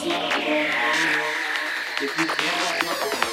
If you can't